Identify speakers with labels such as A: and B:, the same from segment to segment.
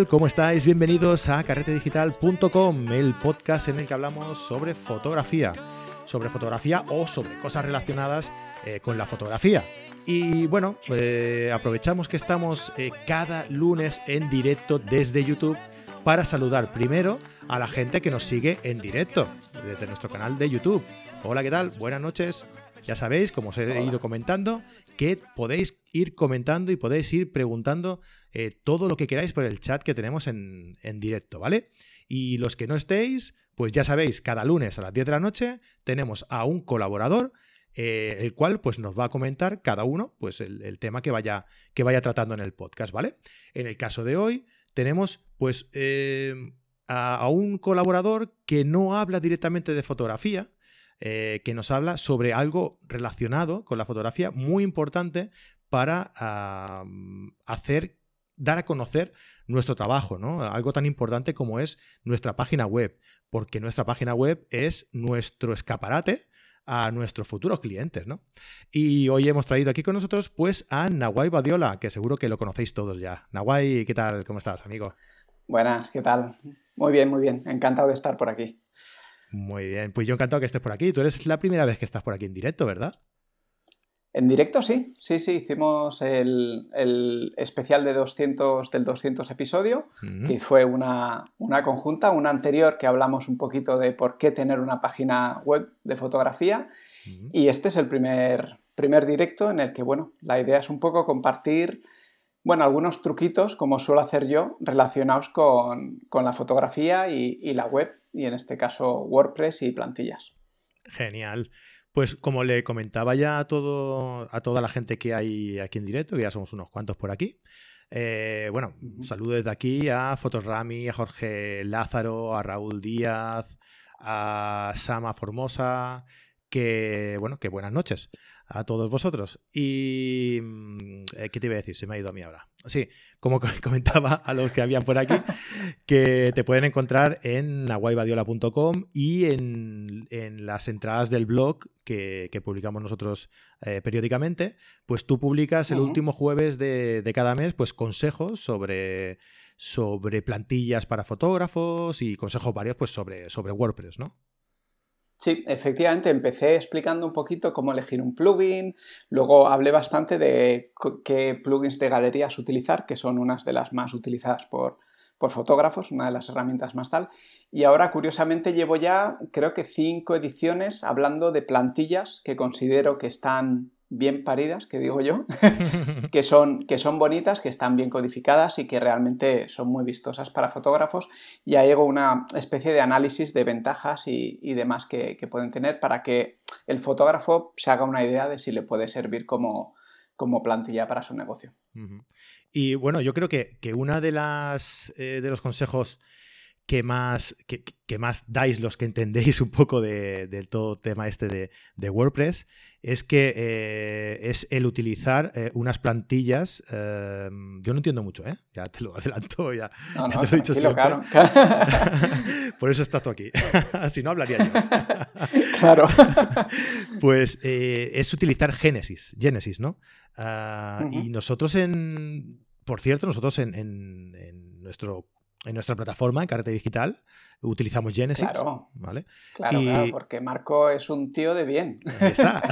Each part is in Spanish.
A: tal? ¿Cómo estáis? Bienvenidos a carretedigital.com, el podcast en el que hablamos sobre fotografía. Sobre fotografía o sobre cosas relacionadas eh, con la fotografía. Y bueno, eh, aprovechamos que estamos eh, cada lunes en directo desde YouTube para saludar primero a la gente que nos sigue en directo desde nuestro canal de YouTube. Hola, ¿qué tal? Buenas noches. Ya sabéis, como os he ido comentando, que podéis ir comentando y podéis ir preguntando eh, todo lo que queráis por el chat que tenemos en, directo, ¿vale? Y los que no estéis, pues ya sabéis, cada lunes a las 10 de la noche tenemos a un colaborador eh, el cual pues nos va a comentar cada uno pues el, tema que vaya, que vaya tratando en el podcast, ¿vale? En el caso de hoy tenemos pues eh, a, un colaborador que no habla directamente de fotografía, eh, que nos habla sobre algo relacionado con la fotografía muy importante para hacer dar a conocer nuestro trabajo, ¿no? Algo tan importante como es nuestra página web, porque nuestra página web es nuestro escaparate a nuestros futuros clientes, ¿no? Y hoy hemos traído aquí con nosotros, pues, a Nawai Badiola, que seguro que lo conocéis todos ya. Nawai, ¿qué tal? ¿Cómo estás, amigo?
B: Buenas, ¿qué tal? Muy bien, muy bien. Encantado de estar por aquí.
A: Muy bien, pues yo encantado que estés por aquí. Tú eres la primera vez que estás por aquí en directo, ¿verdad?
B: En directo sí, sí, sí, hicimos el, especial de 200, del 200 episodio, que fue una, conjunta, una anterior que hablamos un poquito de por qué tener una página web de fotografía, y este es el primer, primer directo en el que, bueno, la idea es un poco compartir, bueno, algunos truquitos, como suelo hacer yo, relacionados con, la fotografía y, y la web, y en este caso WordPress y plantillas.
A: Genial. Pues como le comentaba ya a, todo, a toda la gente que hay aquí en directo, que ya somos unos cuantos por aquí, eh, bueno, un saludo desde aquí a Fotorami, a Jorge Lázaro, a Raúl Díaz, a Sama Formosa, que, bueno, que buenas noches a todos vosotros. Y, mm, eh, ¿qué te iba a decir? Se me ha ido a mí ahora. Sí, como comentaba a los que habían por aquí, que te pueden encontrar en aguaybadiola.com y en, las entradas del blog que, publicamos nosotros eh, periódicamente, pues tú publicas el último jueves de, cada mes, pues consejos sobre sobre plantillas para fotógrafos y consejos varios pues sobre, sobre WordPress, ¿no?
B: Sí, efectivamente, empecé explicando un poquito cómo elegir un plugin, luego hablé bastante de qué plugins de galerías utilizar, que son unas de las más utilizadas por, por fotógrafos, una de las herramientas más tal. Y ahora, curiosamente, llevo ya, creo que cinco ediciones hablando de plantillas que considero que están bien paridas, que digo yo, que, son, que son bonitas, que están bien codificadas y que realmente son muy vistosas para fotógrafos. Y ahí hago una especie de análisis de ventajas y, demás que, pueden tener para que el fotógrafo se haga una idea de si le puede servir como, como plantilla para su negocio.
A: Y bueno, yo creo que, que una de las eh, de los consejos que más, que, más dais los que entendéis un poco del de todo tema este de, WordPress es que eh, es el utilizar eh, unas plantillas. Em, yo no entiendo mucho, ¿eh? Ya te lo adelanto, ya, te lo he dicho siempre. Por eso estás tú aquí. si no, hablaría yo.
B: claro.
A: pues eh, es utilizar Genesis, Genesis, ¿no? Ah, y nosotros en. Por cierto, nosotros en, en nuestro en nuestra plataforma, en Carrete Digital, utilizamos Genesis.
B: Claro, ¿vale? Claro, claro, porque Marco es un tío de bien.
A: Ahí está.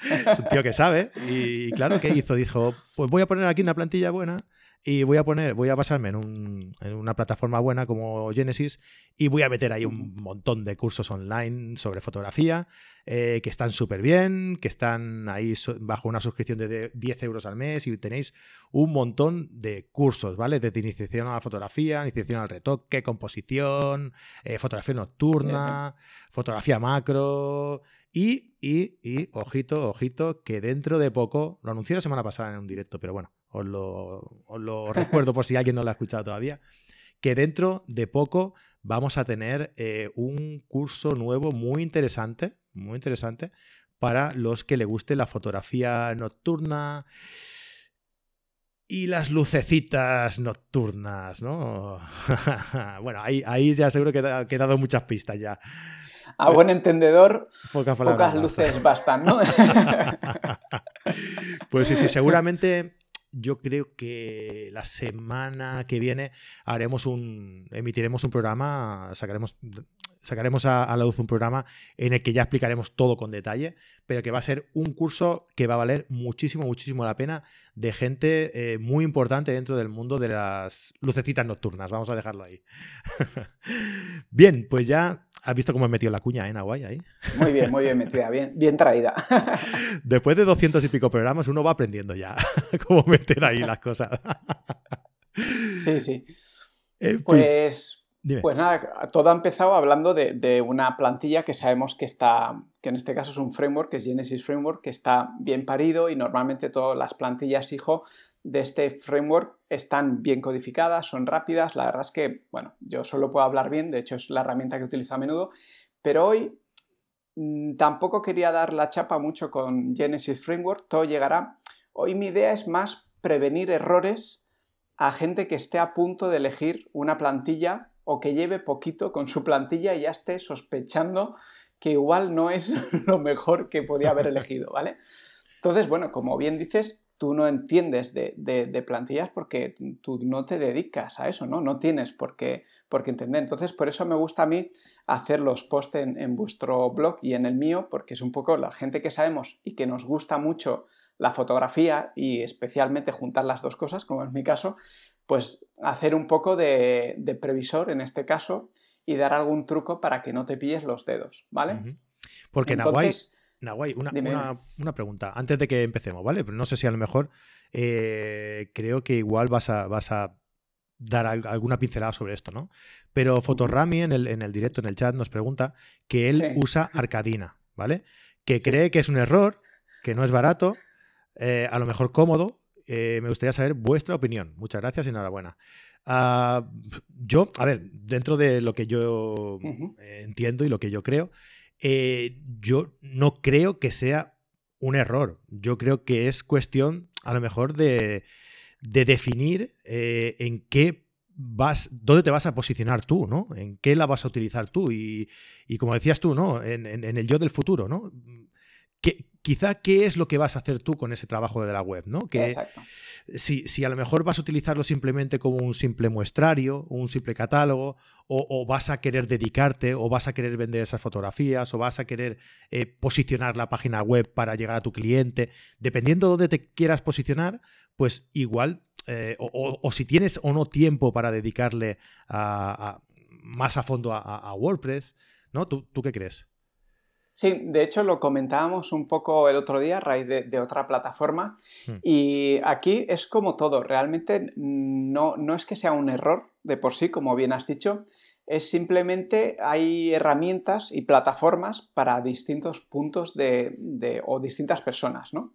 A: es un tío que sabe. Y claro, ¿qué hizo? Dijo, pues voy a poner aquí una plantilla buena y voy a poner, voy a basarme en, una plataforma buena como Genesis y voy a meter ahí un montón de cursos online sobre fotografía eh, que están súper bien, que están ahí bajo una suscripción de 10 euros al mes y tenéis un montón de cursos, ¿vale? Desde iniciación a la fotografía, iniciación al retoque, composición, eh, fotografía nocturna, fotografía macro y, y, y, ojito, ojito, que dentro de poco, lo anuncié la semana pasada en un directo, pero bueno, os lo, recuerdo por si alguien no lo ha escuchado todavía, que dentro de poco vamos a tener eh, un curso nuevo muy interesante, muy interesante, para los que le guste la fotografía nocturna y las lucecitas nocturnas, ¿no? bueno, ahí, ahí ya seguro que ha quedado muchas pistas ya.
B: A buen entendedor, pocas luces bastan, ¿no?
A: pues sí, sí, seguramente yo creo que la semana que viene haremos un, emitiremos un programa, sacaremos sacaremos a, la luz un programa en el que ya explicaremos todo con detalle, pero que va a ser un curso que va a valer muchísimo, muchísimo la pena de gente eh, muy importante dentro del mundo de las lucecitas nocturnas. Vamos a dejarlo ahí. bien, pues ya has visto cómo he metido la cuña, en ¿eh, Nahuay? Ahí.
B: Muy bien, muy bien metida, bien, bien traída.
A: Después de doscientos y pico programas, uno va aprendiendo ya cómo meter ahí las cosas.
B: sí, sí. pues pues nada, todo ha empezado hablando de, una plantilla que sabemos que está, que en este caso es un framework, que es Genesis Framework, que está bien parido y normalmente todas las plantillas hijo de este framework están bien codificadas, son rápidas. La verdad es que, bueno, yo solo puedo hablar bien, de hecho es la herramienta que utilizo a menudo, pero hoy mm, tampoco quería dar la chapa mucho con Genesis Framework, todo llegará. Hoy mi idea es más prevenir errores a gente que esté a punto de elegir una plantilla o que lleve poquito con su plantilla y ya esté sospechando que igual no es lo mejor que podía haber elegido, ¿vale? Entonces, bueno, como bien dices, tú no entiendes de, plantillas porque tú no te dedicas a eso, ¿no? No tienes por qué, por entender. Entonces, por eso me gusta a mí hacer los posts en, en, vuestro blog y en el mío, porque es un poco la gente que sabemos y que nos gusta mucho la fotografía y especialmente juntar las dos cosas, como es mi caso, pues hacer un poco de, previsor en este caso y dar algún truco para que no te pilles los dedos, ¿vale?
A: Porque Nahuay, una, pregunta, antes de que empecemos, ¿vale? Pero no sé si a lo mejor eh, creo que igual vas a, vas a dar alguna pincelada sobre esto, ¿no? Pero Fotorami en el, en el directo, en el chat, nos pregunta que él usa Arcadina, ¿vale? Que cree que es un error, que no es barato, eh, a lo mejor cómodo, eh, me gustaría saber vuestra opinión. Muchas gracias y enhorabuena. Ah, yo, a ver, dentro de lo que yo entiendo y lo que yo creo, eh, yo no creo que sea un error. Yo creo que es cuestión, a lo mejor, de, definir eh, en qué vas, dónde te vas a posicionar tú, ¿no? En qué la vas a utilizar tú. Y, como decías tú, ¿no? En, en, el yo del futuro, ¿no? Quizá qué es lo que vas a hacer tú con ese trabajo de la web, ¿no? Que Si, si, a lo mejor vas a utilizarlo simplemente como un simple muestrario, un simple catálogo, o, vas a querer dedicarte, o vas a querer vender esas fotografías, o vas a querer eh, posicionar la página web para llegar a tu cliente, dependiendo de dónde te quieras posicionar, pues igual, eh, o, si tienes o no tiempo para dedicarle más a fondo a, WordPress, ¿no? ¿Tú, ¿Tú qué crees?
B: Sí, de hecho lo comentábamos un poco el otro día a raíz de, otra plataforma hmm. y aquí es como todo, realmente no, no es que sea un error de por sí, como bien has dicho, es simplemente hay herramientas y plataformas para distintos puntos de, o distintas personas, ¿no?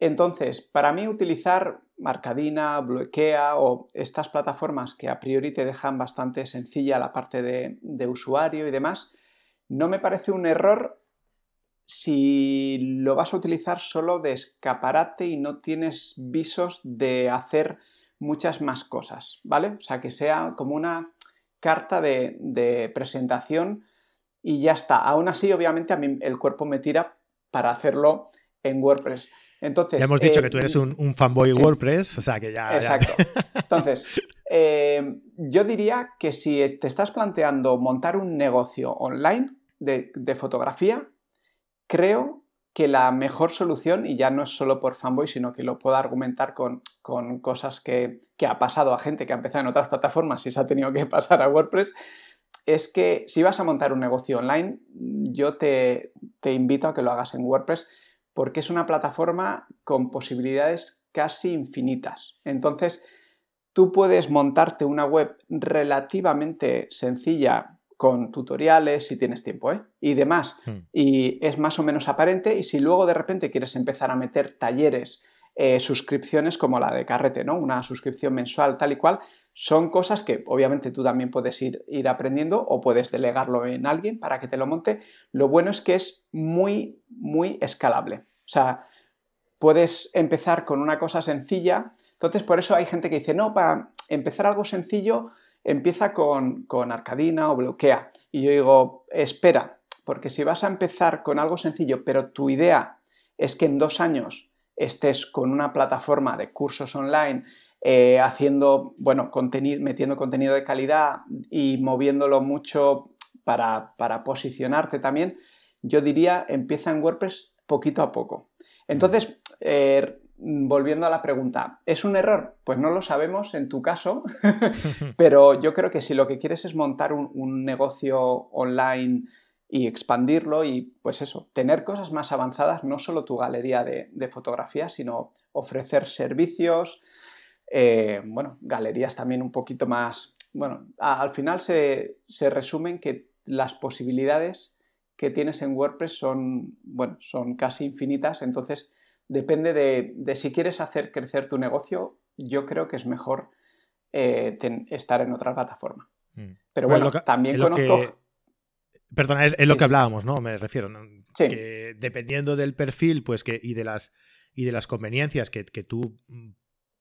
B: Entonces, para mí utilizar Marcadina, Bloquea o estas plataformas que a priori te dejan bastante sencilla la parte de usuario y demás, no me parece un error si lo vas a utilizar solo de escaparate y no tienes visos de hacer muchas más cosas, ¿vale? O sea, que sea como una carta de, presentación y ya está. Aún así, obviamente, a mí el cuerpo me tira para hacerlo en WordPress. Entonces,
A: ya hemos dicho que tú eres eh, un, fanboy WordPress, o sea que ya.
B: Exacto. Entonces, eh, yo diría que si te estás planteando montar un negocio online, de, fotografía, creo que la mejor solución, y ya no es solo por fanboy, sino que lo puedo argumentar con, cosas que, ha pasado a gente que ha empezado en otras plataformas y se ha tenido que pasar a WordPress, es que si vas a montar un negocio online, yo te, te invito a que lo hagas en WordPress porque es una plataforma con posibilidades casi infinitas. Entonces, tú puedes montarte una web relativamente sencilla con tutoriales, si tienes tiempo, ¿eh? y demás. Hmm. Y es más o menos aparente. Y si luego de repente quieres empezar a meter talleres, eh, suscripciones como la de Carrete, ¿no? Una suscripción mensual tal y cual, son cosas que obviamente tú también puedes ir, ir aprendiendo o puedes delegarlo en alguien para que te lo monte. Lo bueno es que es muy, muy escalable. O sea, puedes empezar con una cosa sencilla. Entonces, por eso hay gente que dice, no, para empezar algo sencillo, empieza con, Arcadina o bloquea. Y yo digo, espera, porque si vas a empezar con algo sencillo, pero tu idea es que en dos años estés con una plataforma de cursos online eh, haciendo, bueno, contenido, metiendo contenido de calidad y moviéndolo mucho para, posicionarte también, yo diría empieza en WordPress poquito a poco. Entonces, eh, volviendo a la pregunta, ¿es un error? Pues no lo sabemos en tu caso, pero yo creo que si lo que quieres es montar un, negocio online y expandirlo y pues eso, tener cosas más avanzadas, no solo tu galería de, fotografías, sino ofrecer servicios, eh, bueno, galerías también un poquito más, bueno, al final se, se resumen que las posibilidades que tienes en WordPress son, bueno, son casi infinitas, entonces depende de, si quieres hacer crecer tu negocio, yo creo que es mejor eh, estar en otra plataforma. Mm. Pero pues bueno, también conozco...
A: Perdona, es, lo que hablábamos, ¿no? Me refiero. Que dependiendo del perfil pues que, y, de las, y de las conveniencias que, que tú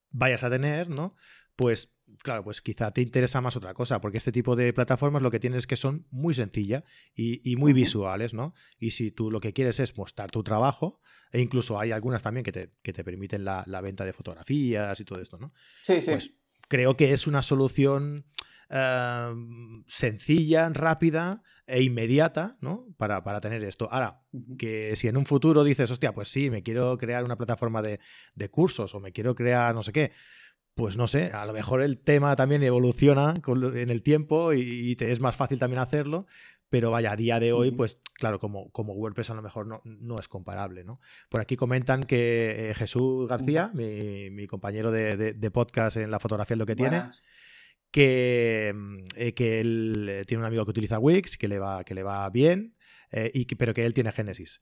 A: vayas a tener, ¿no? Pues claro, pues quizá te interesa más otra cosa, porque este tipo de plataformas lo que tienes es que son muy sencillas y, muy visuales, ¿no? Y si tú lo que quieres es mostrar tu trabajo, e incluso hay algunas también que te, permiten la, venta de fotografías y todo esto, ¿no?
B: Sí, sí.
A: Pues creo que es una solución eh, sencilla, rápida e inmediata, ¿no? Para, tener esto. Ahora, que si en un futuro dices, hostia, pues sí, me quiero crear una plataforma de, de cursos o me quiero crear no sé qué, pues no sé, a lo mejor el tema también evoluciona en el tiempo y, te es más fácil también hacerlo, pero vaya, a día de hoy, pues claro, como, como WordPress a lo mejor no, no es comparable, ¿no? Por aquí comentan que eh, Jesús García, mi, compañero de, podcast en la fotografía es lo que tiene, que, eh, que él eh, tiene un amigo que utiliza Wix, que le va, que le va bien, y pero que él tiene Genesis.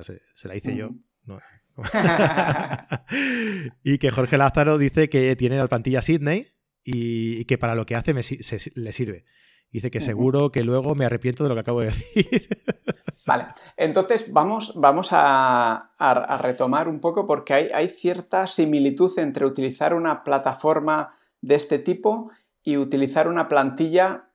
A: se, la hice yo. y que Jorge Lázaro dice que tiene la plantilla Sydney y, que para lo que hace le sirve. Dice que seguro que luego me arrepiento de lo que acabo de decir.
B: Vale, entonces vamos, vamos a, retomar un poco porque hay, hay, cierta similitud entre utilizar una plataforma de este tipo y utilizar una plantilla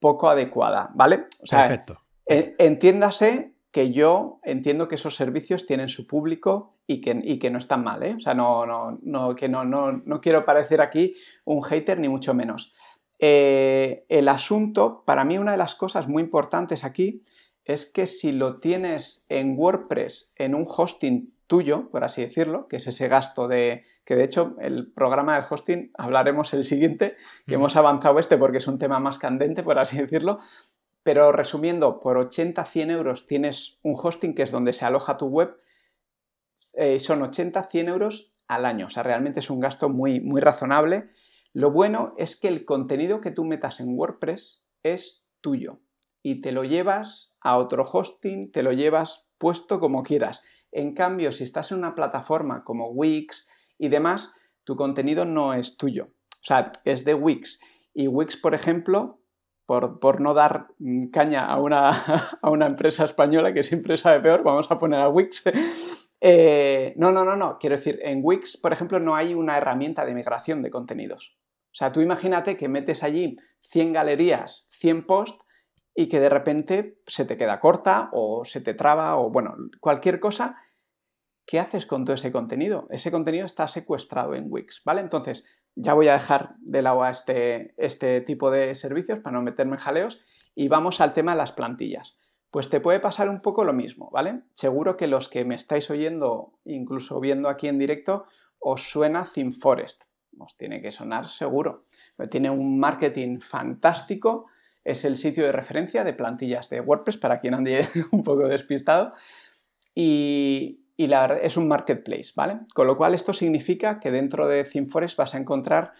B: poco adecuada, ¿vale?
A: O sea, Perfecto.
B: entiéndase que yo entiendo que esos servicios tienen su público y que, y que no están mal, ¿eh? O sea, no, no, no que no, no, no, quiero parecer aquí un hater ni mucho menos. Eh, el asunto, para mí una de las cosas muy importantes aquí es que si lo tienes en WordPress, en un hosting tuyo, por así decirlo, que es ese gasto de, que de hecho el programa de hosting hablaremos el siguiente, que hemos avanzado este porque es un tema más candente, por así decirlo, pero resumiendo, por 80, 100 euros tienes un hosting que es donde se aloja tu web. Eh, son 80, 100 euros al año. O sea, realmente es un gasto muy, muy razonable. Lo bueno es que el contenido que tú metas en WordPress es tuyo y te lo llevas a otro hosting, te lo llevas puesto como quieras. En cambio, si estás en una plataforma como Wix y demás, tu contenido no es tuyo. O sea, es de Wix. Y Wix, por ejemplo, por, no dar caña a una, a una, empresa española que siempre sabe peor, vamos a poner a Wix. Eh, no, no, no, no. Quiero decir, en Wix, por ejemplo, no hay una herramienta de migración de contenidos. O sea, tú imagínate que metes allí 100 galerías, 100 posts y que de repente se te queda corta o se te traba o, bueno, cualquier cosa. ¿Qué haces con todo ese contenido? Ese contenido está secuestrado en Wix, ¿vale? Entonces, ya voy a dejar de lado este, este tipo de servicios para no meterme en jaleos y vamos al tema de las plantillas. Pues te puede pasar un poco lo mismo, ¿vale? Seguro que los que me estáis oyendo, incluso viendo aquí en directo, os suena ThemeForest. Os tiene que sonar seguro. Tiene un marketing fantástico, es el sitio de referencia de plantillas de WordPress para quien ande un poco despistado. Y, y la es un marketplace, ¿vale? Con lo cual esto significa que dentro de ThemeForest vas a encontrar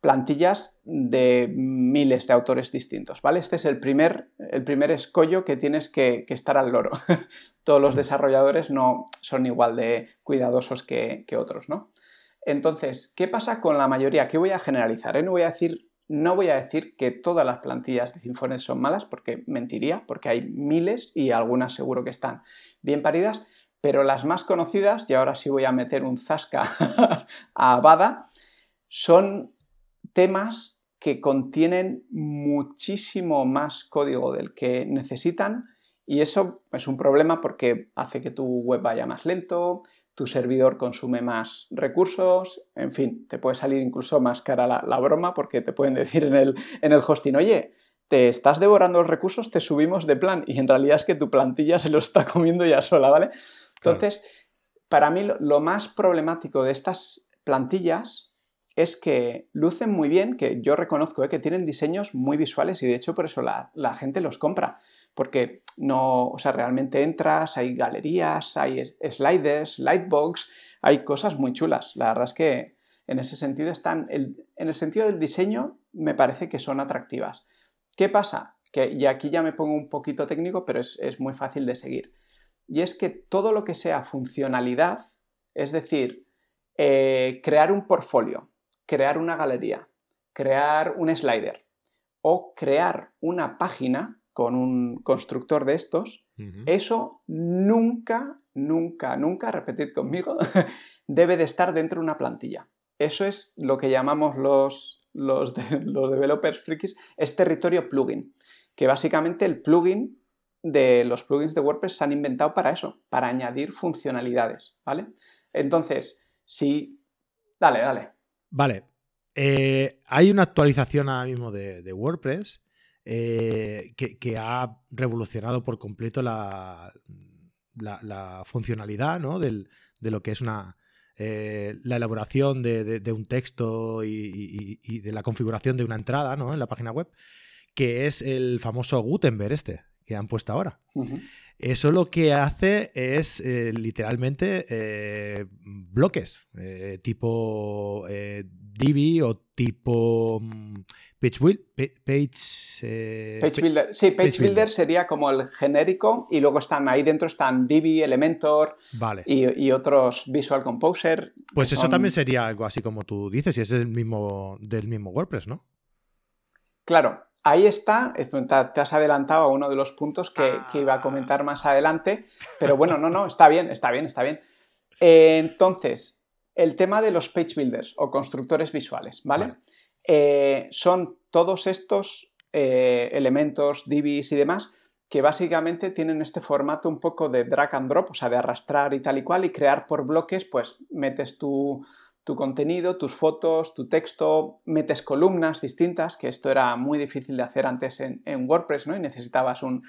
B: plantillas de miles de autores distintos, ¿vale? Este es el primer, el primer escollo que tienes que, estar al loro. Todos los desarrolladores no son igual de cuidadosos que, otros, ¿no? Entonces, ¿qué pasa con la mayoría? ¿Qué voy a generalizar? Eh? No, voy a decir, no voy a decir que todas las plantillas de ThemeForest son malas, porque mentiría, porque hay miles y algunas seguro que están bien paridas, pero las más conocidas, y ahora sí voy a meter un zasca a Bada, son temas que contienen muchísimo más código del que necesitan y eso es un problema porque hace que tu web vaya más lento, tu servidor consume más recursos, en fin, te puede salir incluso más cara la, broma porque te pueden decir en el, en el hosting, oye, te estás devorando los recursos, te subimos de plan y en realidad es que tu plantilla se lo está comiendo ya sola, ¿vale? Entonces, para mí lo, más problemático de estas plantillas es que lucen muy bien, que yo reconozco ¿eh? que tienen diseños muy visuales y de hecho por eso la, gente los compra, porque no, o sea, realmente entras, hay galerías, hay sliders, lightbox, hay cosas muy chulas. La verdad es que en ese sentido están, en el sentido del diseño me parece que son atractivas. ¿Qué pasa? Que, y aquí ya me pongo un poquito técnico, pero es, muy fácil de seguir. Y es que todo lo que sea funcionalidad, es decir, eh, crear un portfolio, crear una galería, crear un slider o crear una página con un constructor de estos, eso nunca, nunca, nunca, repetid conmigo, debe de estar dentro de una plantilla. Eso es lo que llamamos los los, los developers frikis, es territorio plugin, que básicamente el plugin de los plugins de WordPress se han inventado para eso, para añadir funcionalidades, ¿vale? Entonces, si... Dale, dale.
A: Vale. Eh, hay una actualización ahora mismo de, WordPress eh, que, ha revolucionado por completo la, funcionalidad ¿no? de lo que es una, eh, la elaboración de, un texto y, de la configuración de una entrada ¿no? en la página web, que es el famoso Gutenberg este que han puesto ahora. Eso lo que hace es eh, literalmente eh, bloques, tipo Divi o tipo mm, Page,
B: page, page, Builder. Sí, Page, Builder, sería como el genérico y luego están ahí dentro están Divi, Elementor y, otros Visual Composer.
A: Pues eso también sería algo así como tú dices, y es el mismo del mismo WordPress, ¿no?
B: Claro, ahí está, te has adelantado a uno de los puntos que, iba a comentar más adelante, pero bueno, no, no, está bien, está bien, está bien. entonces, el tema de los page builders o constructores visuales, ¿vale? Eh, son todos estos eh, elementos, divis y demás, que básicamente tienen este formato un poco de drag and drop, o sea, de arrastrar y tal y cual, y crear por bloques, pues metes tu, contenido, tus fotos, tu texto, metes columnas distintas, que esto era muy difícil de hacer antes en, WordPress, ¿no? Y necesitabas un...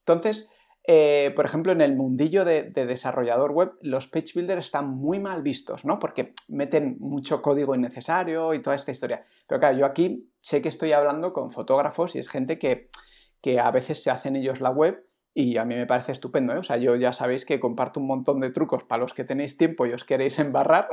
B: Entonces, eh, por ejemplo, en el mundillo de, desarrollador web, los page builders están muy mal vistos, ¿no? Porque meten mucho código innecesario y toda esta historia. Pero claro, yo aquí sé que estoy hablando con fotógrafos y es gente que, que a veces se hacen ellos la web y a mí me parece estupendo, ¿eh? O sea, yo ya sabéis que comparto un montón de trucos para los que tenéis tiempo y os queréis embarrar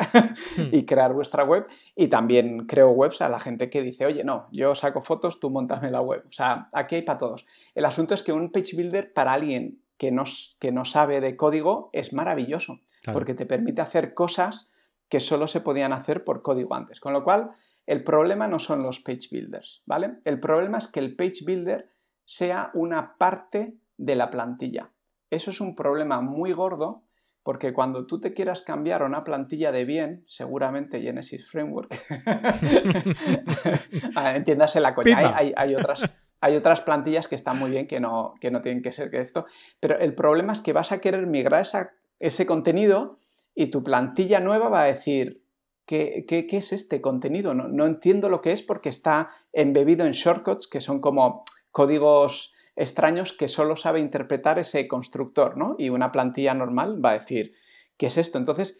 B: y hmm. crear vuestra web. Y también creo webs a la gente que dice, oye, no, yo saco fotos, tú montame la web. O sea, aquí hay para todos. El asunto es que un page builder para alguien que no, que no sabe de código es maravilloso, porque te permite hacer cosas que solo se podían hacer por código antes. Con lo cual, el problema no son los page builders, ¿vale? El problema es que el page builder sea una parte de la plantilla. Eso es un problema muy gordo porque cuando tú te quieras cambiar a una plantilla de bien, seguramente Genesis Framework, ah, entiéndase la coña, hay, otras, hay otras plantillas que están muy bien, que no, que no tienen que ser que esto, pero el problema es que vas a querer migrar ese contenido y tu plantilla nueva va a decir, ¿qué, es este contenido? No, no, entiendo lo que es porque está embebido en shortcuts, que son como códigos extraños que solo sabe interpretar ese constructor, ¿no? Y una plantilla normal va a decir, ¿qué es esto? Entonces,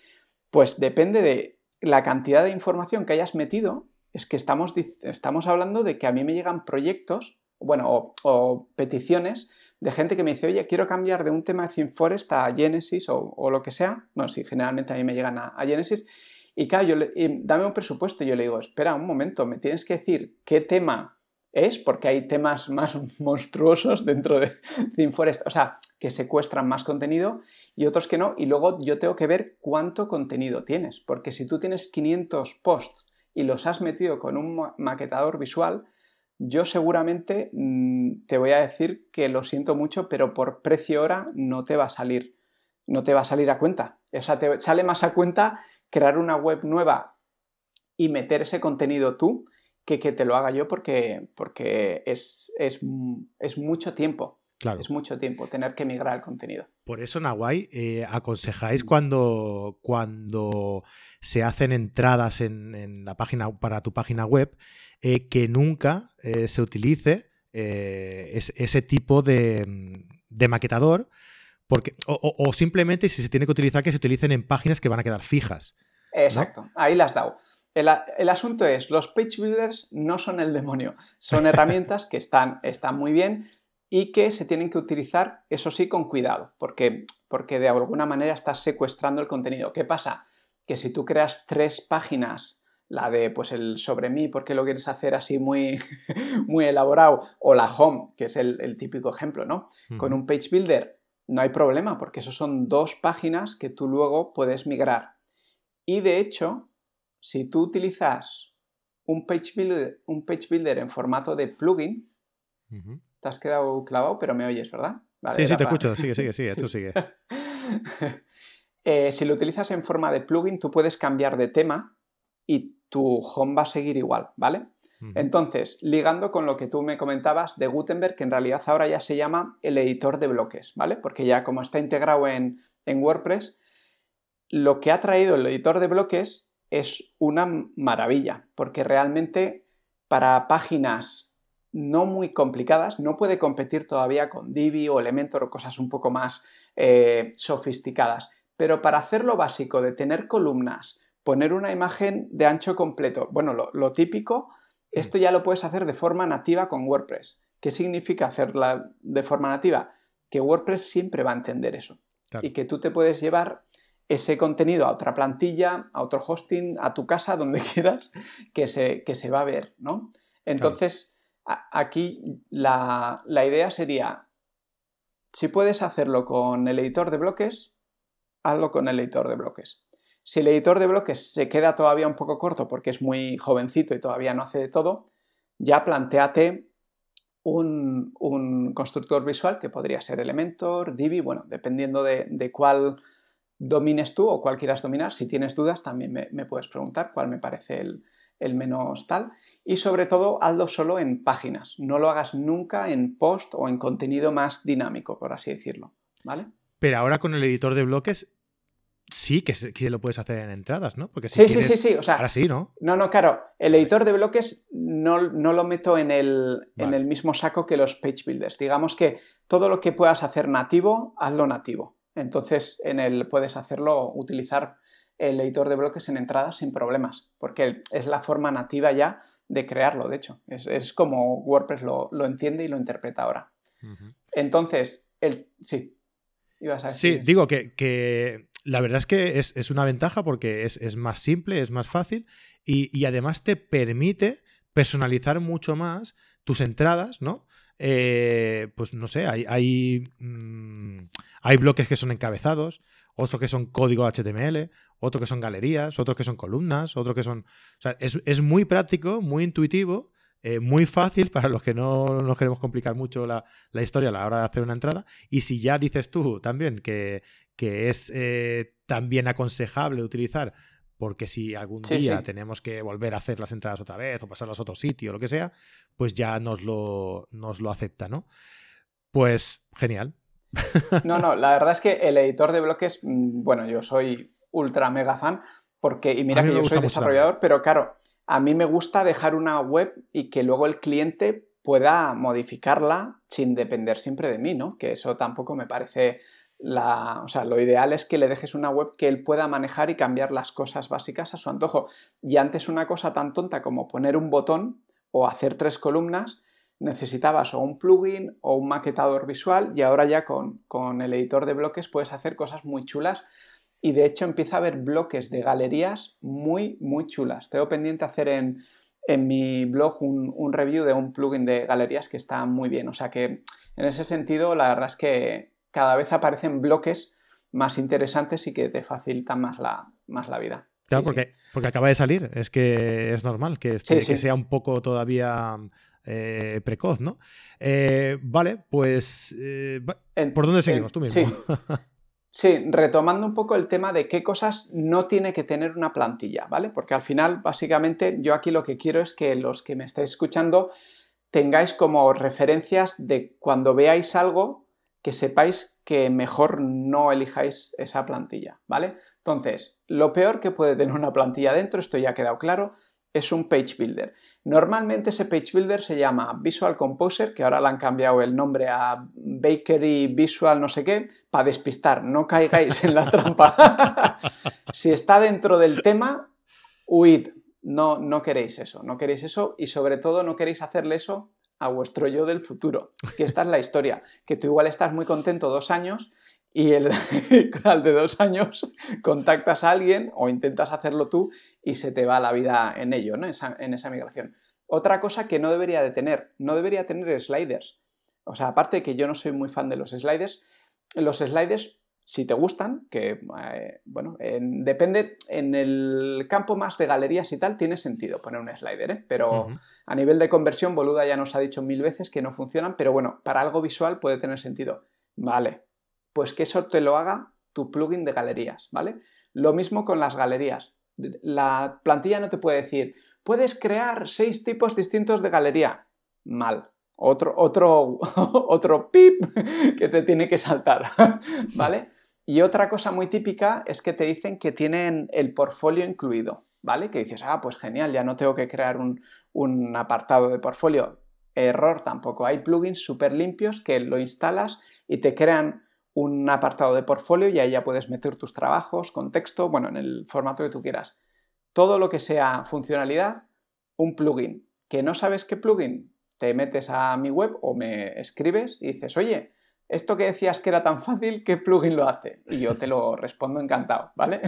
B: pues depende de la cantidad de información que hayas metido, es que estamos, estamos hablando de que a mí me llegan proyectos bueno, o, peticiones de gente que me dice, oye, quiero cambiar de un tema de ThemeForest a Genesis o, lo que sea. No, sí, generalmente a mí me llegan a, Genesis. Y claro, yo dame un presupuesto. Y yo le digo, espera un momento, me tienes que decir qué tema es, porque hay temas más monstruosos dentro de ThemeForest, o sea, que secuestran más contenido y otros que no. Y luego yo tengo que ver cuánto contenido tienes, porque si tú tienes 500 posts y los has metido con un maquetador visual, yo seguramente mm, te voy a decir que lo siento mucho, pero por precio hora no te va a salir. No te va a salir a cuenta. O sea, te sale más a cuenta crear una web nueva y meter ese contenido tú que que te lo haga yo porque, porque es, es, mucho tiempo.
A: Claro.
B: Es mucho tiempo tener que migrar el contenido.
A: Por eso, Nahuay, eh, aconsejáis cuando, cuando se hacen entradas en, la página, para tu página web eh, que nunca eh, se utilice ese tipo de, maquetador. Porque, o, simplemente si se tiene que utilizar, que se utilicen en páginas que van a quedar fijas.
B: Exacto, ahí las dado. El, el, asunto es, los page builders no son el demonio, son herramientas que están, están muy bien, y que se tienen que utilizar, eso sí, con cuidado, porque, porque de alguna manera estás secuestrando el contenido. ¿Qué pasa? Que si tú creas tres páginas, la de pues el sobre mí, porque lo quieres hacer así muy, muy elaborado, o la home, que es el, típico ejemplo, ¿no? Con un page builder no hay problema, porque eso son dos páginas que tú luego puedes migrar. Y de hecho, si tú utilizas un page builder, un page builder en formato de plugin, te has quedado clavado, pero me oyes, ¿verdad?
A: sí, sí, te escucho. Sigue, sigue, sigue. Tú sigue.
B: Eh, si lo utilizas en forma de plugin, tú puedes cambiar de tema y tu home va a seguir igual, ¿vale? Entonces, ligando con lo que tú me comentabas de Gutenberg, que en realidad ahora ya se llama el editor de bloques, ¿vale? Porque ya como está integrado en, en WordPress, lo que ha traído el editor de bloques es una maravilla, porque realmente para páginas no muy complicadas, no puede competir todavía con Divi o Elementor o cosas un poco más eh, sofisticadas. Pero para hacer lo básico de tener columnas, poner una imagen de ancho completo, bueno, lo, típico, mm. esto ya lo puedes hacer de forma nativa con WordPress. ¿Qué significa hacerla de forma nativa? Que WordPress siempre va a entender eso. Y que tú te puedes llevar ese contenido a otra plantilla, a otro hosting, a tu casa, donde quieras, que se, que se va a ver, ¿no? Entonces, Aquí la, idea sería, si puedes hacerlo con el editor de bloques, hazlo con el editor de bloques. Si el editor de bloques se queda todavía un poco corto porque es muy jovencito y todavía no hace de todo, ya planteate un, constructor visual que podría ser Elementor, Divi, bueno, dependiendo de, cuál domines tú o cuál quieras dominar. Si tienes dudas, también me, puedes preguntar cuál me parece el, el menos tal y sobre todo hazlo solo en páginas, no lo hagas nunca en post o en contenido más dinámico, por así decirlo, ¿vale?
A: Pero ahora con el editor de bloques sí que, lo puedes hacer en entradas, ¿no?
B: Porque sí, sí, sí, sí, o sea,
A: ahora sí, ¿no?
B: No, no, claro, el editor de bloques no, lo meto en el, en el mismo saco que los page builders. Digamos que todo lo que puedas hacer nativo, hazlo nativo. Entonces, en el puedes hacerlo, utilizar el editor de bloques en entradas sin problemas, porque es la forma nativa ya de crearlo, de hecho. Es, como WordPress lo, entiende y lo interpreta ahora. Entonces, el, sí.
A: Ibas a decir. Sí, digo que, la verdad es que es, una ventaja porque es, más simple, es más fácil y, además te permite personalizar mucho más tus entradas, ¿no? Eh, pues no sé, hay, hay, mm, hay bloques que son encabezados, otros que son código HTML, otros que son galerías, otros que son columnas, otros que son... O sea, es, muy práctico, muy intuitivo, eh, muy fácil para los que no nos queremos complicar mucho la, historia a la hora de hacer una entrada. Y si ya dices tú también que, es eh, también aconsejable utilizar porque si algún día tenemos que volver a hacer las entradas otra vez o pasarlas a otro sitio o lo que sea, pues ya nos lo, nos lo acepta, ¿no? Pues genial.
B: No, no, la verdad es que el editor de bloques, mm, bueno, yo soy ultra mega fan, porque, y mira que yo soy desarrollador, pero claro, a mí me gusta dejar una web y que luego el cliente pueda modificarla sin depender siempre de mí, ¿no? Que eso tampoco me parece la, o sea, lo ideal es que le dejes una web que él pueda manejar y cambiar las cosas básicas a su antojo. Y antes una cosa tan tonta como poner un botón o hacer tres columnas, necesitabas o un plugin o un maquetador visual y ahora ya con, el editor de bloques puedes hacer cosas muy chulas y de hecho empieza a haber bloques de galerías muy, muy chulas. Tengo pendiente hacer en, mi blog un, review de un plugin de galerías que está muy bien. O sea que en ese sentido la verdad es que cada vez aparecen bloques más interesantes y que te facilitan más la, más la vida.
A: Claro, porque, porque acaba de salir, es que es normal que, que sea un poco todavía eh, precoz, ¿no? Eh, vale, pues eh, ¿por dónde seguimos tú mismo?
B: Sí. retomando un poco el tema de qué cosas no tiene que tener una plantilla, ¿vale? Porque al final, básicamente, yo aquí lo que quiero es que los que me estáis escuchando tengáis como referencias de cuando veáis algo que sepáis que mejor no elijáis esa plantilla, ¿vale? Entonces, lo peor que puede tener una plantilla dentro, esto ya ha quedado claro, es un page builder. Normalmente ese page builder se llama Visual Composer, que ahora le han cambiado el nombre a Bakery Visual no sé qué, para despistar, no caigáis en la trampa. si está dentro del tema, huid, no, no queréis eso, no queréis eso y sobre todo no queréis hacerle eso a vuestro yo del futuro, que esta es la historia, que tú igual estás muy contento dos años y el, al de dos años contactas a alguien o intentas hacerlo tú y se te va la vida en ello, ¿no? en esa migración. Otra cosa que no debería de tener, no debería tener sliders. O sea, aparte de que yo no soy muy fan de los sliders, los sliders, si te gustan, que, eh, bueno, depende, en el campo más de galerías y tal, tiene sentido poner un slider, ¿eh? pero a nivel de conversión, Boluda ya nos ha dicho mil veces que no funcionan, pero bueno, para algo visual puede tener sentido. Vale, pues que eso te lo haga tu plugin de galerías, ¿vale? Lo mismo con las galerías. La plantilla no te puede decir, puedes crear seis tipos distintos de galería. Mal. Otro, otro, otro pip que te tiene que saltar, ¿vale? Y otra cosa muy típica es que te dicen que tienen el portfolio incluido, ¿vale? Que dices, ah, pues genial, ya no tengo que crear un, un apartado de portfolio. Error tampoco. Hay plugins súper limpios que lo instalas y te crean un apartado de portfolio y ahí ya puedes meter tus trabajos, contexto, bueno, en el formato que tú quieras. Todo lo que sea funcionalidad, un plugin. ¿Que no sabes qué plugin? Te metes a mi web o me escribes y dices, oye, esto que decías que era tan fácil, ¿qué plugin lo hace? Y yo te lo respondo encantado, ¿vale?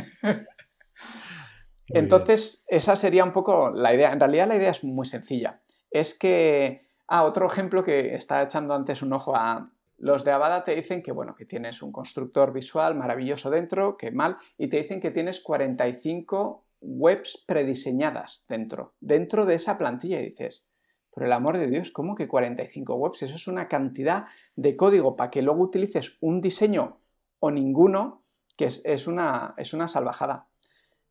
B: Entonces, esa sería un poco la idea. En realidad la idea es muy sencilla. Es que, ah, otro ejemplo que está echando antes un ojo a, los de Avada te dicen que, bueno, que tienes un constructor visual maravilloso dentro, que mal, y te dicen que tienes 45 webs prediseñadas dentro, dentro de esa plantilla. Y dices, por el amor de Dios, ¿cómo que 45 webs? Eso es una cantidad de código para que luego utilices un diseño o ninguno, que es, una, es una salvajada.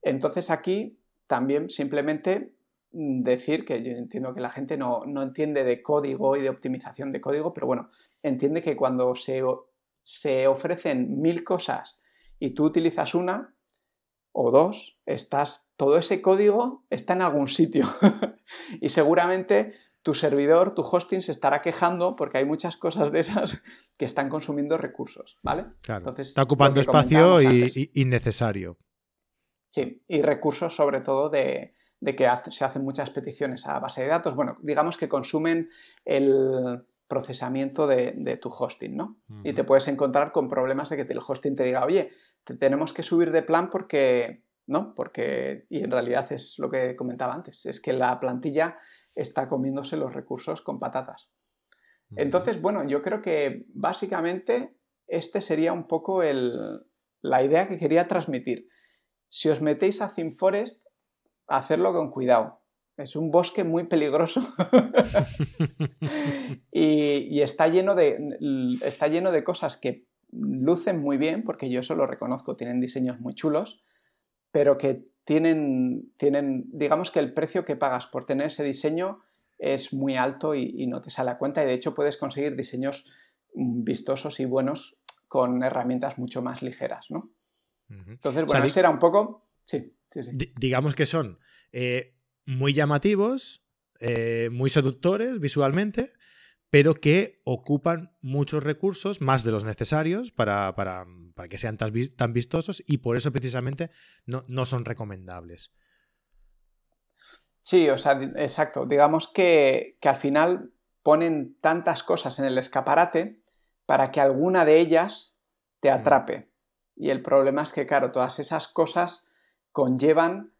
B: Entonces aquí también simplemente decir que yo entiendo que la gente no, entiende de código y de optimización de código, pero bueno, entiende que cuando se, se ofrecen mil cosas y tú utilizas una o dos, estás, todo ese código está en algún sitio y seguramente tu servidor, tu hosting se estará quejando porque hay muchas cosas de esas que están consumiendo recursos, ¿vale?
A: Entonces, está ocupando espacio y, innecesario.
B: Sí, y recursos sobre todo de, de que se hacen muchas peticiones a base de datos. Bueno, digamos que consumen el procesamiento de, tu hosting, ¿no? Y te puedes encontrar con problemas de que el hosting te diga, oye, te tenemos que subir de plan porque, ¿no? Porque, y en realidad es lo que comentaba antes, es que la plantilla está comiéndose los recursos con patatas. Entonces, bueno, yo creo que básicamente este sería un poco la idea que quería transmitir. Si os metéis a ThemeForest, hacerlo con cuidado. Es un bosque muy peligroso y, está, lleno de, está lleno de cosas que lucen muy bien, porque yo eso lo reconozco, tienen diseños muy chulos, pero que tienen, tienen, digamos que el precio que pagas por tener ese diseño es muy alto y, no te sale a cuenta y de hecho puedes conseguir diseños vistosos y buenos con herramientas mucho más ligeras, ¿no? Entonces, bueno, ese era un poco... Sí
A: digamos que son eh, muy llamativos, eh, muy seductores visualmente, pero que ocupan muchos recursos, más de los necesarios, para, que sean tan, vistosos y por eso precisamente no, son recomendables.
B: Sí, o sea, exacto. Digamos que, que, al final ponen tantas cosas en el escaparate para que alguna de ellas te mm. atrape. Y el problema es que, claro, todas esas cosas conllevan,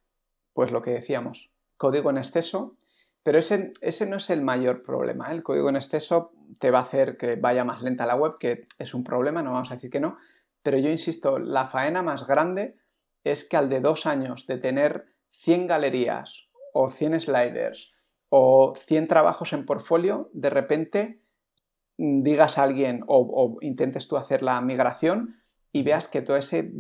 B: pues lo que decíamos, código en exceso, pero ese, ese no es el mayor problema. ¿eh? El código en exceso te va a hacer que vaya más lenta la web, que es un problema, no vamos a decir que no, pero yo insisto, la faena más grande es que al de dos años de tener 100 galerías o 100 sliders o 100 trabajos en portfolio, de repente mm, digas a alguien o, o, intentes tú hacer la migración y veas que todo ese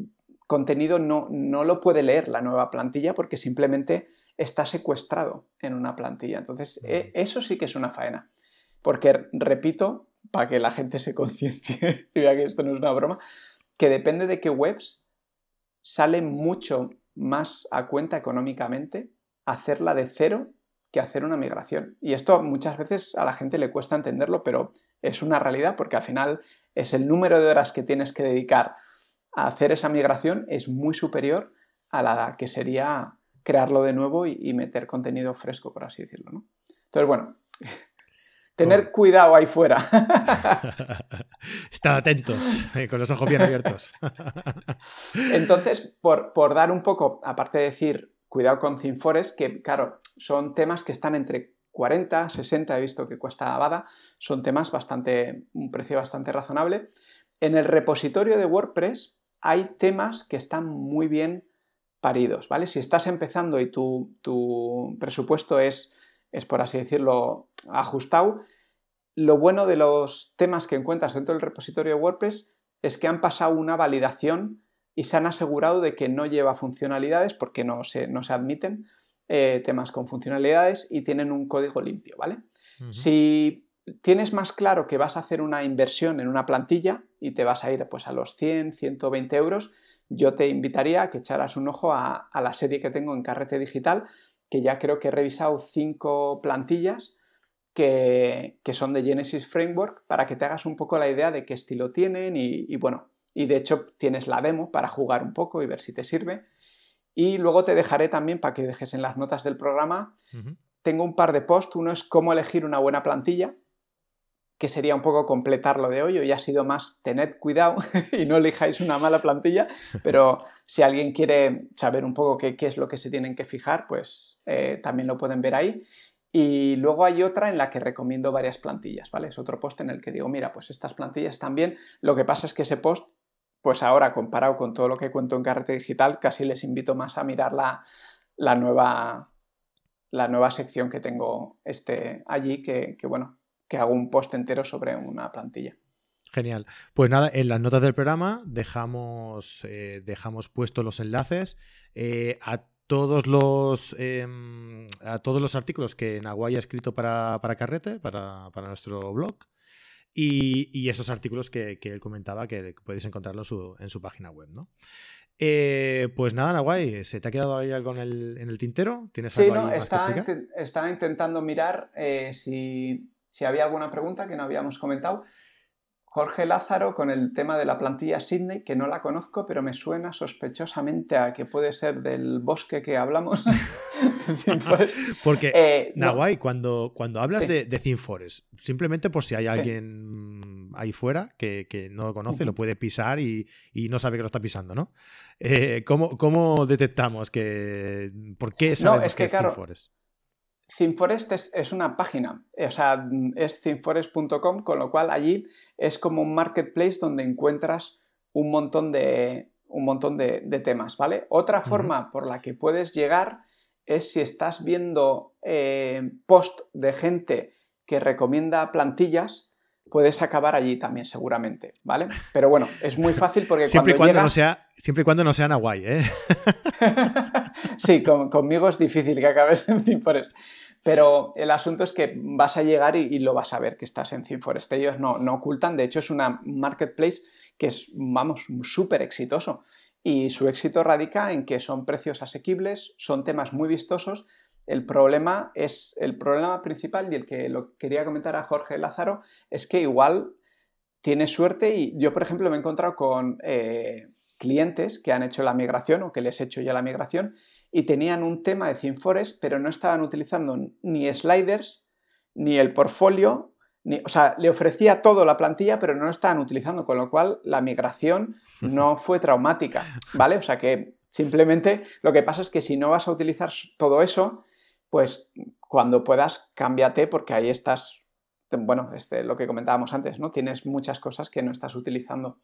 B: contenido no, no lo puede leer la nueva plantilla porque simplemente está secuestrado en una plantilla. Entonces, e, eso sí que es una faena. porque repito, para que la gente se conciencie y vea que esto no es una broma, que depende de qué webs sale mucho más a cuenta económicamente hacerla de cero que hacer una migración. Y esto muchas veces a la gente le cuesta entenderlo, pero es una realidad porque al final es el número de horas que tienes que dedicar hacer esa migración es muy superior a la que sería crearlo de nuevo y, meter contenido fresco, por así decirlo. ¿no? Entonces, bueno, tener cuidado ahí fuera.
A: Estad atentos, eh, con los ojos bien abiertos.
B: Entonces, por, por, dar un poco, aparte de decir cuidado con Cinfores, que claro, son temas que están entre 40, 60, he visto que cuesta Avada, son temas bastante, un precio bastante razonable. En el repositorio de WordPress hay temas que están muy bien paridos, ¿vale? Si estás empezando y tu, tu presupuesto es, es, por así decirlo, ajustado, lo bueno de los temas que encuentras dentro del repositorio de WordPress es que han pasado una validación y se han asegurado de que no lleva funcionalidades porque no se, no se admiten eh, temas con funcionalidades y tienen un código limpio, ¿vale? Si tienes más claro que vas a hacer una inversión en una plantilla y te vas a ir pues, a los 100, 120 euros, yo te invitaría a que echaras un ojo a, la serie que tengo en Carrete Digital, que ya creo que he revisado cinco plantillas que, son de Genesis Framework para que te hagas un poco la idea de qué estilo tienen y bueno, y de hecho tienes la demo para jugar un poco y ver si te sirve. Y luego te dejaré también para que dejes en las notas del programa. Tengo un par de posts. Uno es cómo elegir una buena plantilla, que sería un poco completar lo de hoy. Hoy ha sido más tened cuidado y no elijáis una mala plantilla. Pero si alguien quiere saber un poco qué, es lo que se tienen que fijar, pues eh, también lo pueden ver ahí. Y luego hay otra en la que recomiendo varias plantillas, ¿vale? Es otro post en el que digo, mira, pues estas plantillas también. Lo que pasa es que ese post pues ahora comparado con todo lo que cuento en Carrete Digital, casi les invito más a mirar la, nueva, la nueva sección que tengo este, allí, que, bueno, que hago un post entero sobre una plantilla.
A: Genial. Pues nada, en las notas del programa dejamos, eh, dejamos puestos los enlaces eh, a todos los em, a todos los artículos que Nahuay ha escrito para, Carrete, para, para nuestro blog. Y, esos artículos que, él comentaba que podéis encontrarlo en su página web, ¿no? Eh, pues nada, Nahuay, ¿se te ha quedado ahí algo en el, tintero? ¿Tienes
B: sí, no, estaba, intentando mirar eh, si, si, había alguna pregunta que no habíamos comentado. Jorge Lázaro con el tema de la plantilla Sydney, que no la conozco, pero me suena sospechosamente a que puede ser del bosque que hablamos.
A: Porque, eh, Nahuay, cuando, cuando hablas de, de simplemente por si hay alguien ahí fuera que, no lo conoce, lo puede pisar y, no sabe que lo está pisando, ¿no? Eh, ¿cómo, detectamos que... ¿Por qué sabemos no, es que, es claro,
B: ThemeForest es, una página, o sea, es themeforest.com, con lo cual allí es como un marketplace donde encuentras un montón de, un montón de, temas, ¿vale? Otra forma por la que puedes llegar es si estás viendo eh, post de gente que recomienda plantillas, puedes acabar allí también seguramente, ¿vale? Pero bueno, es muy fácil porque
A: siempre
B: cuando,
A: no sea Siempre y cuando no sean Hawaii, ¿eh?
B: sí, conmigo es difícil que acabes en ThemeForest. Pero el asunto es que vas a llegar y, lo vas a ver que estás en ThemeForest. Ellos no, no ocultan, de hecho es una marketplace que es, vamos, súper exitoso. Y su éxito radica en que son precios asequibles, son temas muy vistosos. El problema es el problema principal y el que lo quería comentar a Jorge Lázaro es que igual tiene suerte y yo, por ejemplo, me he encontrado con eh, clientes que han hecho la migración o que les he hecho ya la migración y tenían un tema de ThemeForest, pero no estaban utilizando ni sliders, ni el portfolio, ni, o sea, le ofrecía todo la plantilla, pero no lo estaban utilizando, con lo cual la migración no fue traumática, ¿vale? O sea que simplemente lo que pasa es que si no vas a utilizar todo eso, pues cuando puedas, cámbiate porque ahí estás bueno, este, lo que comentábamos antes, ¿no? Tienes muchas cosas que no estás utilizando.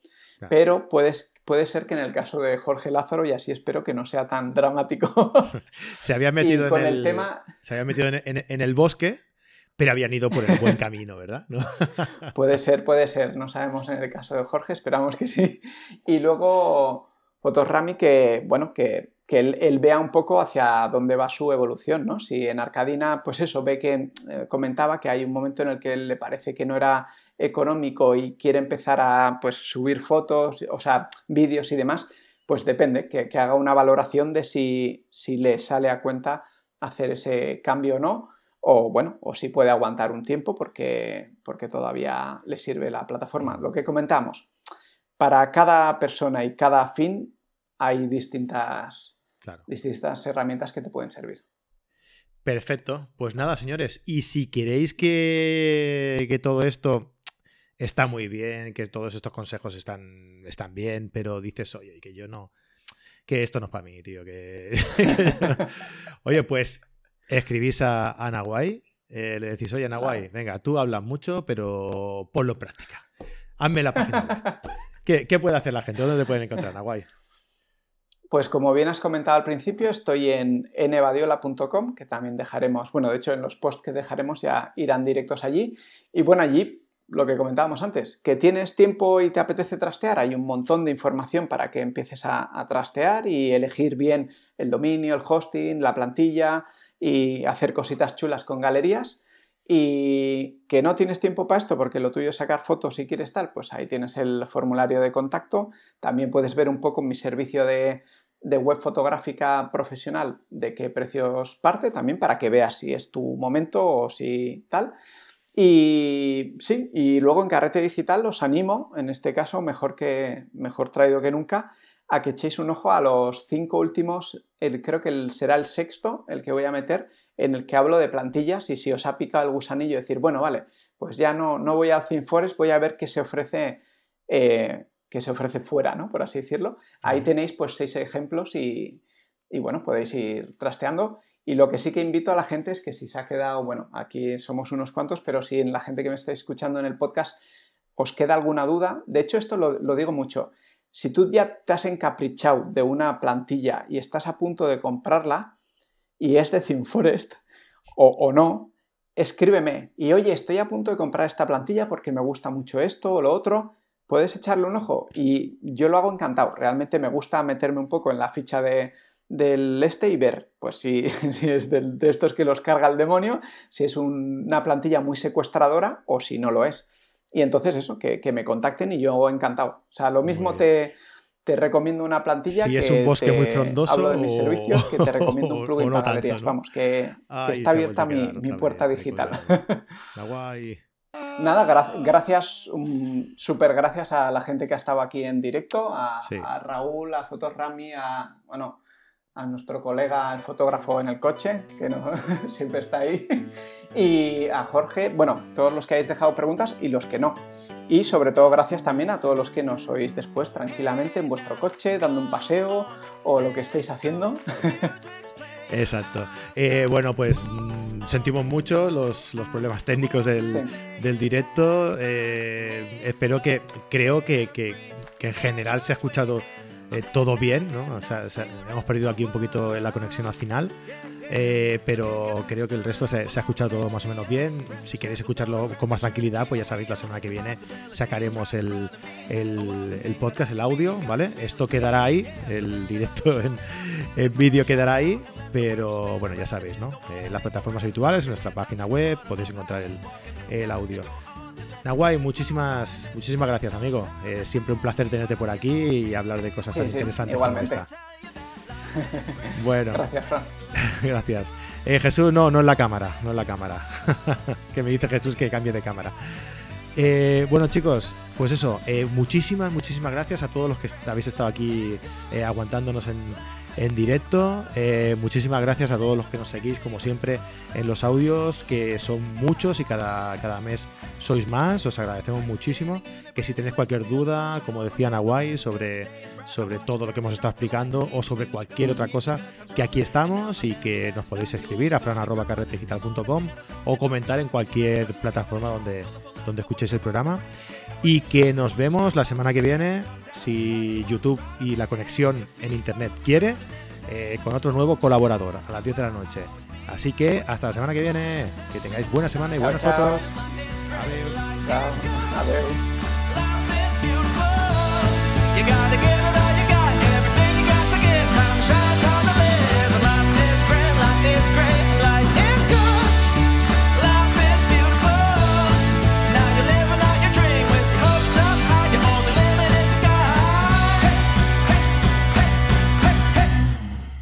B: Pero puedes, puede ser que en el caso de Jorge Lázaro, y así espero que no sea tan dramático.
A: se había metido, en el, tema... se había metido en, el bosque, pero habían ido por el buen camino, ¿verdad?
B: puede ser, puede ser. No sabemos en el caso de Jorge, esperamos que sí. Y luego Fotorami, que, bueno, que, que él, vea un poco hacia dónde va su evolución, ¿no? Si en Arcadina, pues eso, ve que eh, comentaba que hay un momento en el que le parece que no era económico y quiere empezar a pues, subir fotos, o sea, vídeos y demás, pues depende, que, haga una valoración de si, si, le sale a cuenta hacer ese cambio o no, o bueno, o si puede aguantar un tiempo porque, porque todavía le sirve la plataforma. Lo que comentamos, para cada persona y cada fin hay distintas distintas herramientas que te pueden servir.
A: Perfecto. Pues nada, señores. Y si queréis que, que todo esto está muy bien, que todos estos consejos están, están bien, pero dices, oye, que yo no. Que esto no es para mí, tío. Que... oye, pues escribís a, a eh, le decís, oye, Nahuay, venga, tú hablas mucho, pero ponlo en práctica. Hazme la página ¿Qué, ¿Qué, puede hacer la gente? ¿Dónde te pueden encontrar, Nahuay?
B: Pues como bien has comentado al principio, estoy en nevadiola.com, que también dejaremos, bueno, de hecho en los posts que dejaremos ya irán directos allí. Y bueno, allí lo que comentábamos antes, que tienes tiempo y te apetece trastear, hay un montón de información para que empieces a, trastear y elegir bien el dominio, el hosting, la plantilla y hacer cositas chulas con galerías y que no tienes tiempo para esto porque lo tuyo es sacar fotos si quieres tal, pues ahí tienes el formulario de contacto. También puedes ver un poco mi servicio de, web fotográfica profesional, de qué precios parte, también para que veas si es tu momento o si tal. Y sí, y luego en Carrete Digital os animo, en este caso, mejor, que, mejor traído que nunca, a que echéis un ojo a los cinco últimos, creo que será el sexto, el que voy a meter, en el que hablo de plantillas y si os ha picado el gusanillo, decir, bueno, vale, pues ya no, no voy al ThemeForest, voy a ver qué se ofrece, eh, se ofrece fuera, ¿no? Por así decirlo. Ahí tenéis pues seis ejemplos y, bueno, podéis ir trasteando. Y lo que sí que invito a la gente es que si se ha quedado, bueno, aquí somos unos cuantos, pero si en la gente que me está escuchando en el podcast os queda alguna duda, de hecho esto lo, digo mucho, si tú ya te has encaprichado de una plantilla y estás a punto de comprarla, y es de ThemeForest o, o no, escríbeme y oye, estoy a punto de comprar esta plantilla porque me gusta mucho esto o lo otro, puedes echarle un ojo y yo lo hago encantado, realmente me gusta meterme un poco en la ficha de, del este y ver, pues si, si es de, estos que los carga el demonio, si es una plantilla muy secuestradora o si no lo es. Y entonces eso, que, me contacten y yo encantado. O sea, lo mismo te, te recomiendo una plantilla
A: si es un bosque muy frondoso
B: hablo de mis servicios que te recomiendo un plugin para galerías vamos que, está abierta mi, mi puerta digital. nada gracias súper gracias a la gente que ha estado aquí en directo a, Raúl a Fotorami a bueno a nuestro colega el fotógrafo en el coche que no siempre está ahí y a Jorge bueno todos los que habéis dejado preguntas y los que no y sobre todo gracias también a todos los que nos oís después tranquilamente en vuestro coche, dando un paseo o lo que estéis haciendo.
A: Exacto. Eh, bueno, pues mm, sentimos mucho los, problemas técnicos del, directo. Eh, espero que, creo que, en general se ha escuchado eh, todo bien, ¿no? O sea, hemos perdido aquí un poquito la conexión al final. Eh, pero creo que el resto se, ha escuchado todo más o menos bien. Si queréis escucharlo con más tranquilidad, pues ya sabéis, la semana que viene sacaremos el, el, podcast, el audio, ¿vale? Esto quedará ahí, el directo en, vídeo quedará ahí, pero bueno, ya sabéis, ¿no? Eh, las plataformas habituales, en nuestra página web, podéis encontrar el, el audio. Nahuay, muchísimas, muchísimas gracias, amigo. Eh, siempre un placer tenerte por aquí y hablar de cosas tan interesantes
B: igualmente.
A: como esta. Bueno.
B: Gracias, Fran.
A: Gracias. Eh, Jesús, no, no es la cámara, no es la cámara. que me dice Jesús que cambie de cámara. Eh, bueno chicos, pues eso, eh, muchísimas, muchísimas gracias a todos los que habéis estado aquí aguantándonos en, en directo. Eh, muchísimas gracias a todos los que nos seguís, como siempre, en los audios, que son muchos y cada, cada mes sois más. Os agradecemos muchísimo. Que si tenéis cualquier duda, como decía Nahuay, sobre, sobre todo lo que hemos estado explicando o sobre cualquier otra cosa, que aquí estamos y que nos podéis escribir a fran.carretedigital.com o comentar en cualquier plataforma donde, donde escuchéis el programa y que nos vemos la semana que viene, si YouTube y la conexión en Internet quiere, eh, con otro nuevo colaborador a las 10 de la noche. Así que hasta la semana que viene, que tengáis buena semana y buenas fotos.